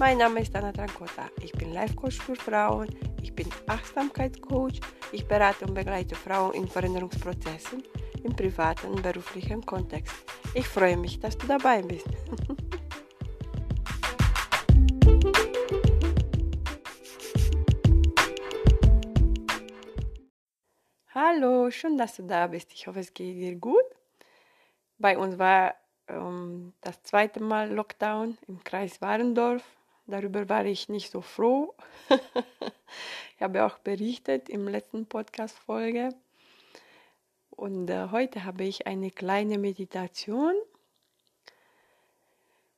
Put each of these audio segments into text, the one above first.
Mein Name ist Anna Trancota. Ich bin Life Coach für Frauen. Ich bin Achtsamkeitscoach. Ich berate und begleite Frauen in Veränderungsprozessen im privaten und beruflichen Kontext. Ich freue mich, dass du dabei bist. Hallo, schön, dass du da bist. Ich hoffe, es geht dir gut. Bei uns war ähm, das zweite Mal Lockdown im Kreis Warendorf Darüber war ich nicht so froh. ich habe auch berichtet im letzten Podcast-Folge. Und äh, heute habe ich eine kleine Meditation,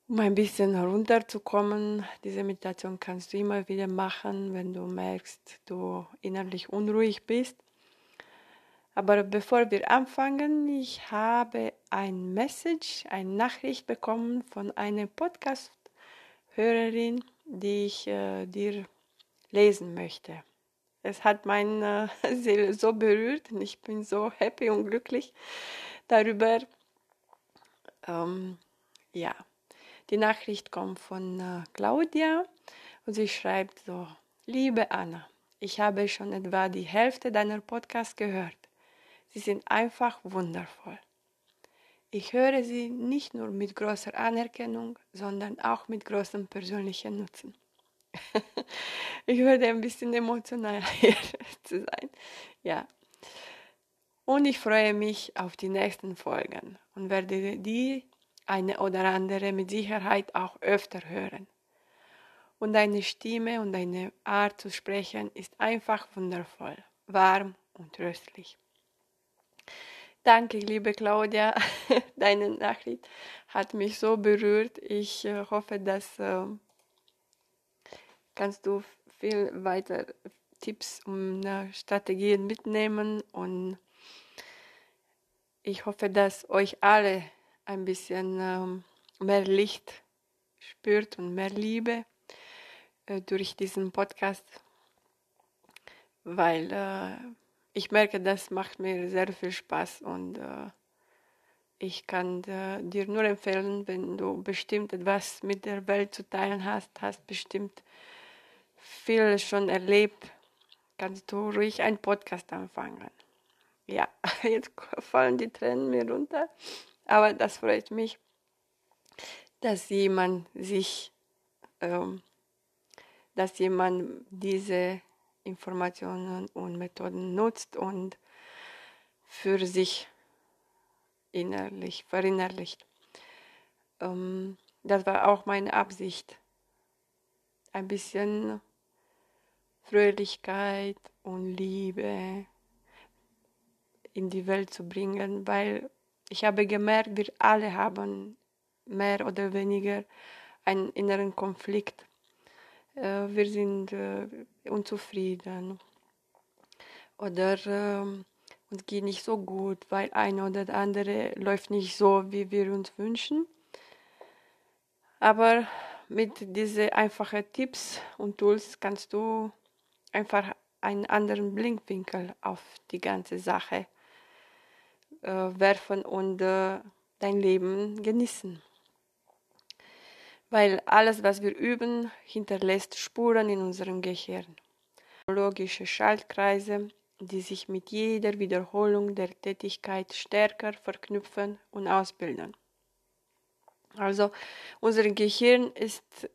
um ein bisschen herunterzukommen. Diese Meditation kannst du immer wieder machen, wenn du merkst, du innerlich unruhig bist. Aber bevor wir anfangen, ich habe ein Message, eine Nachricht bekommen von einem Podcast Hörerin, die ich äh, dir lesen möchte. Es hat meine äh, Seele so berührt und ich bin so happy und glücklich darüber. Ähm, ja, die Nachricht kommt von äh, Claudia und sie schreibt so: Liebe Anna, ich habe schon etwa die Hälfte deiner Podcasts gehört. Sie sind einfach wundervoll. Ich höre sie nicht nur mit großer Anerkennung, sondern auch mit großem persönlichen Nutzen. ich werde ein bisschen emotional hier zu sein. Ja. Und ich freue mich auf die nächsten Folgen und werde die eine oder andere mit Sicherheit auch öfter hören. Und deine Stimme und deine Art zu sprechen ist einfach wundervoll, warm und tröstlich. Danke, liebe Claudia. Deine Nachricht hat mich so berührt. Ich äh, hoffe, dass äh, kannst du viel weiter Tipps und äh, Strategien mitnehmen und ich hoffe, dass euch alle ein bisschen ähm, mehr Licht spürt und mehr Liebe äh, durch diesen Podcast, weil äh, ich merke, das macht mir sehr viel Spaß und äh, ich kann äh, dir nur empfehlen, wenn du bestimmt etwas mit der Welt zu teilen hast, hast bestimmt viel schon erlebt, kannst du ruhig einen Podcast anfangen. Ja, jetzt fallen die Tränen mir runter, aber das freut mich, dass jemand sich, ähm, dass jemand diese Informationen und Methoden nutzt und für sich innerlich verinnerlicht. Ähm, das war auch meine Absicht. Ein bisschen Fröhlichkeit und Liebe in die Welt zu bringen, weil ich habe gemerkt, wir alle haben mehr oder weniger einen inneren Konflikt wir sind äh, unzufrieden oder ähm, uns geht nicht so gut, weil eine oder andere läuft nicht so, wie wir uns wünschen. Aber mit diesen einfachen Tipps und Tools kannst du einfach einen anderen Blickwinkel auf die ganze Sache äh, werfen und äh, dein Leben genießen weil alles, was wir üben, hinterlässt Spuren in unserem Gehirn. Logische Schaltkreise, die sich mit jeder Wiederholung der Tätigkeit stärker verknüpfen und ausbilden. Also unser Gehirn ist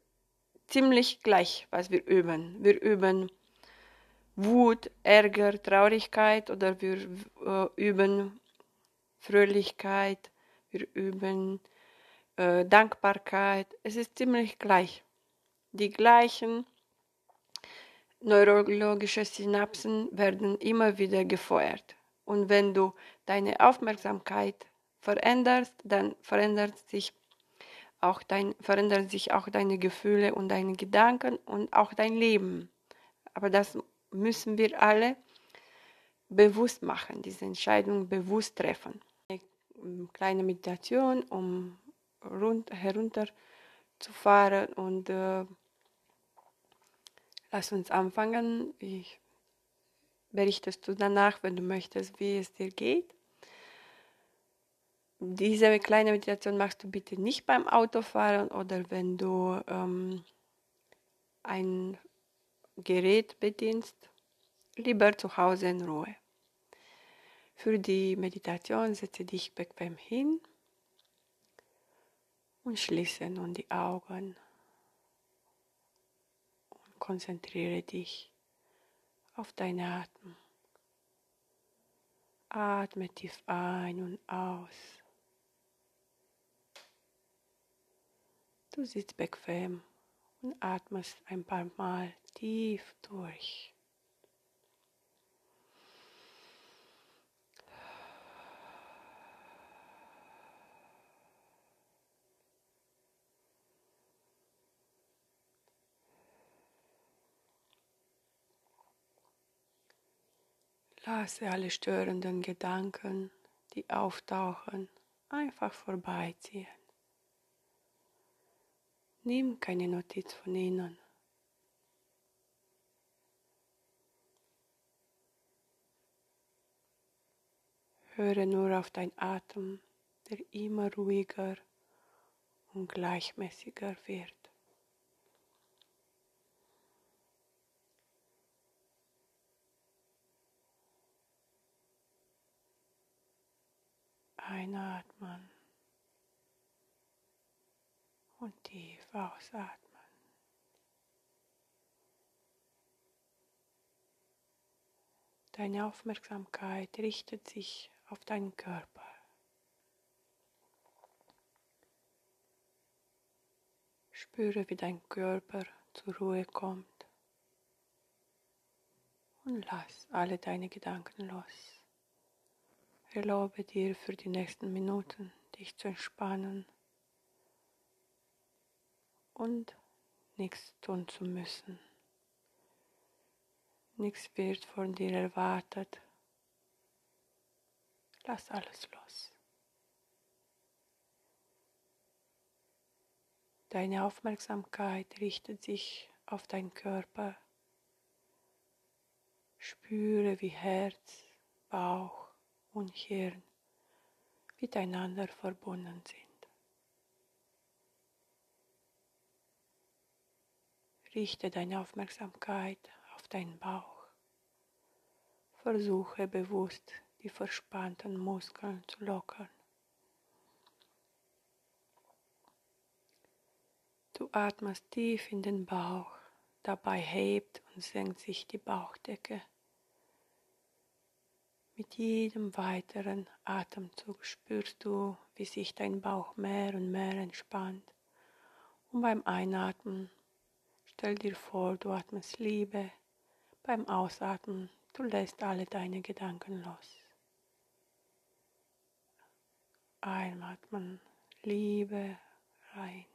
ziemlich gleich, was wir üben. Wir üben Wut, Ärger, Traurigkeit oder wir äh, üben Fröhlichkeit, wir üben äh, Dankbarkeit, es ist ziemlich gleich. Die gleichen neurologischen Synapsen werden immer wieder gefeuert. Und wenn du deine Aufmerksamkeit veränderst, dann verändert sich auch dein, verändern sich auch deine Gefühle und deine Gedanken und auch dein Leben. Aber das müssen wir alle bewusst machen, diese Entscheidung bewusst treffen. Eine kleine Meditation, um rund, herunterzufahren und äh, lass uns anfangen. Ich berichtest du danach, wenn du möchtest, wie es dir geht. Diese kleine Meditation machst du bitte nicht beim Autofahren oder wenn du ähm, ein Gerät bedienst, lieber zu Hause in Ruhe. Für die Meditation setze dich bequem hin und schließe nun die Augen und konzentriere dich auf deine Atmung. Atme tief ein und aus. Du sitzt bequem und atmest ein paar Mal tief durch. Lasse alle störenden Gedanken, die auftauchen, einfach vorbeiziehen. Nimm keine Notiz von ihnen. Höre nur auf dein Atem, der immer ruhiger und gleichmäßiger wird. Einatmen und tief ausatmen. Deine Aufmerksamkeit richtet sich auf deinen Körper. Spüre, wie dein Körper zur Ruhe kommt und lass alle deine Gedanken los. Erlaube dir für die nächsten Minuten dich zu entspannen und nichts tun zu müssen. Nichts wird von dir erwartet. Lass alles los. Deine Aufmerksamkeit richtet sich auf deinen Körper. Spüre, wie Herz, Bauch, und Hirn miteinander verbunden sind. Richte deine Aufmerksamkeit auf deinen Bauch. Versuche bewusst die verspannten Muskeln zu lockern. Du atmest tief in den Bauch, dabei hebt und senkt sich die Bauchdecke. Mit jedem weiteren Atemzug spürst du, wie sich dein Bauch mehr und mehr entspannt. Und beim Einatmen stell dir vor, du atmest Liebe. Beim Ausatmen, du lässt alle deine Gedanken los. Einatmen, Liebe rein.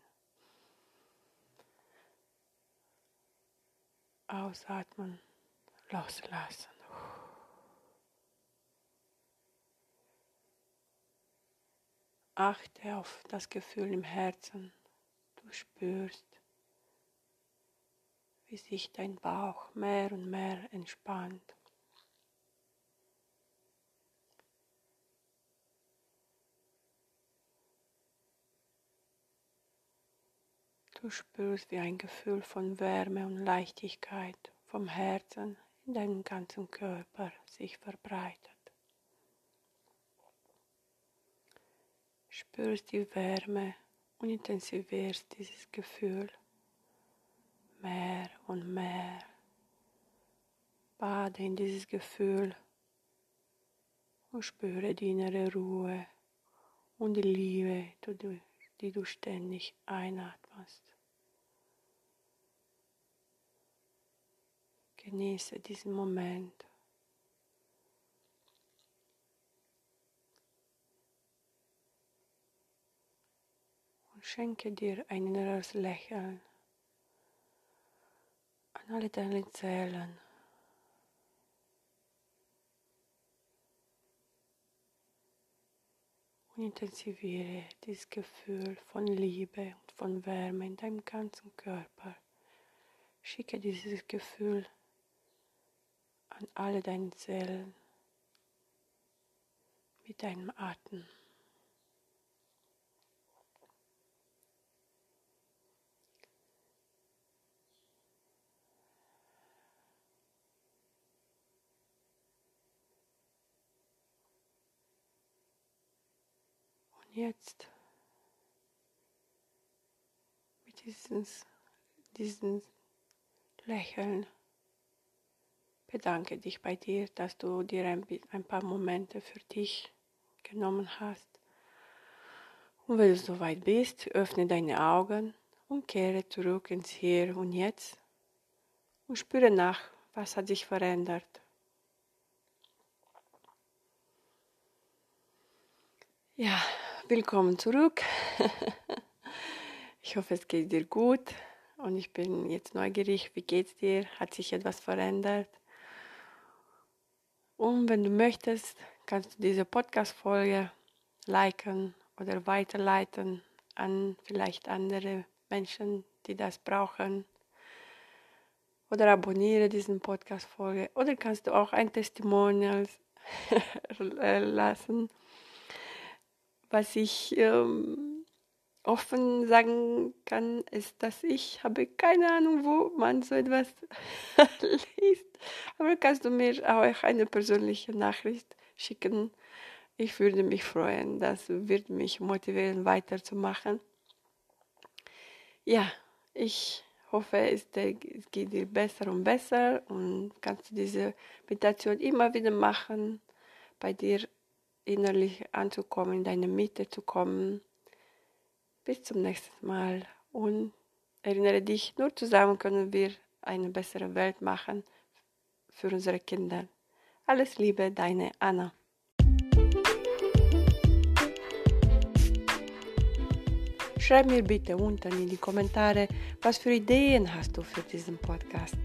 Ausatmen, loslassen. Achte auf das Gefühl im Herzen. Du spürst, wie sich dein Bauch mehr und mehr entspannt. Du spürst, wie ein Gefühl von Wärme und Leichtigkeit vom Herzen in deinen ganzen Körper sich verbreitet. Spürst die Wärme und intensivierst dieses Gefühl mehr und mehr. Bade in dieses Gefühl und spüre die innere Ruhe und die Liebe, die du ständig einatmest. Genieße diesen Moment. Schenke dir ein inneres Lächeln an alle deine Zellen. Und intensiviere dieses Gefühl von Liebe und von Wärme in deinem ganzen Körper. Schicke dieses Gefühl an alle deine Zellen mit deinem Atem. Jetzt mit diesem, diesem Lächeln bedanke dich bei dir, dass du dir ein, ein paar Momente für dich genommen hast. Und wenn du soweit bist, öffne deine Augen und kehre zurück ins Hier und Jetzt und spüre nach, was hat sich verändert. Ja, willkommen zurück. ich hoffe, es geht dir gut und ich bin jetzt neugierig, wie geht's dir? Hat sich etwas verändert? Und wenn du möchtest, kannst du diese Podcast-Folge liken oder weiterleiten an vielleicht andere Menschen, die das brauchen. Oder abonniere diesen Podcast-Folge. Oder kannst du auch ein Testimonial lassen, was ich ähm, offen sagen kann, ist, dass ich habe keine Ahnung, wo man so etwas liest. Aber kannst du mir auch eine persönliche Nachricht schicken? Ich würde mich freuen. Das wird mich motivieren, weiterzumachen. Ja, ich hoffe, es geht dir besser und besser und kannst du diese Meditation immer wieder machen, bei dir innerlich anzukommen, in deine Mitte zu kommen bis zum nächsten Mal und erinnere dich, nur zusammen können wir eine bessere Welt machen für unsere Kinder. Alles Liebe, deine Anna. Schreib mir bitte unten in die Kommentare, was für Ideen hast du für diesen Podcast.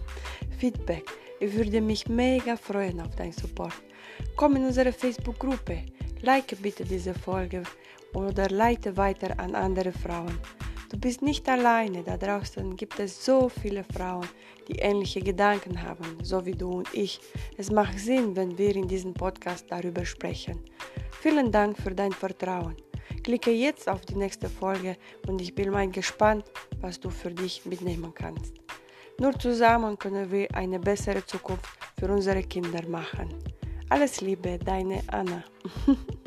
Feedback. Ich würde mich mega freuen auf deinen Support. Komm in unsere Facebook-Gruppe. Like bitte diese Folge oder leite weiter an andere Frauen. Du bist nicht alleine, da draußen gibt es so viele Frauen, die ähnliche Gedanken haben, so wie du und ich. Es macht Sinn, wenn wir in diesem Podcast darüber sprechen. Vielen Dank für dein Vertrauen. Klicke jetzt auf die nächste Folge und ich bin mal gespannt, was du für dich mitnehmen kannst. Nur zusammen können wir eine bessere Zukunft für unsere Kinder machen. Alles Liebe, deine Anna.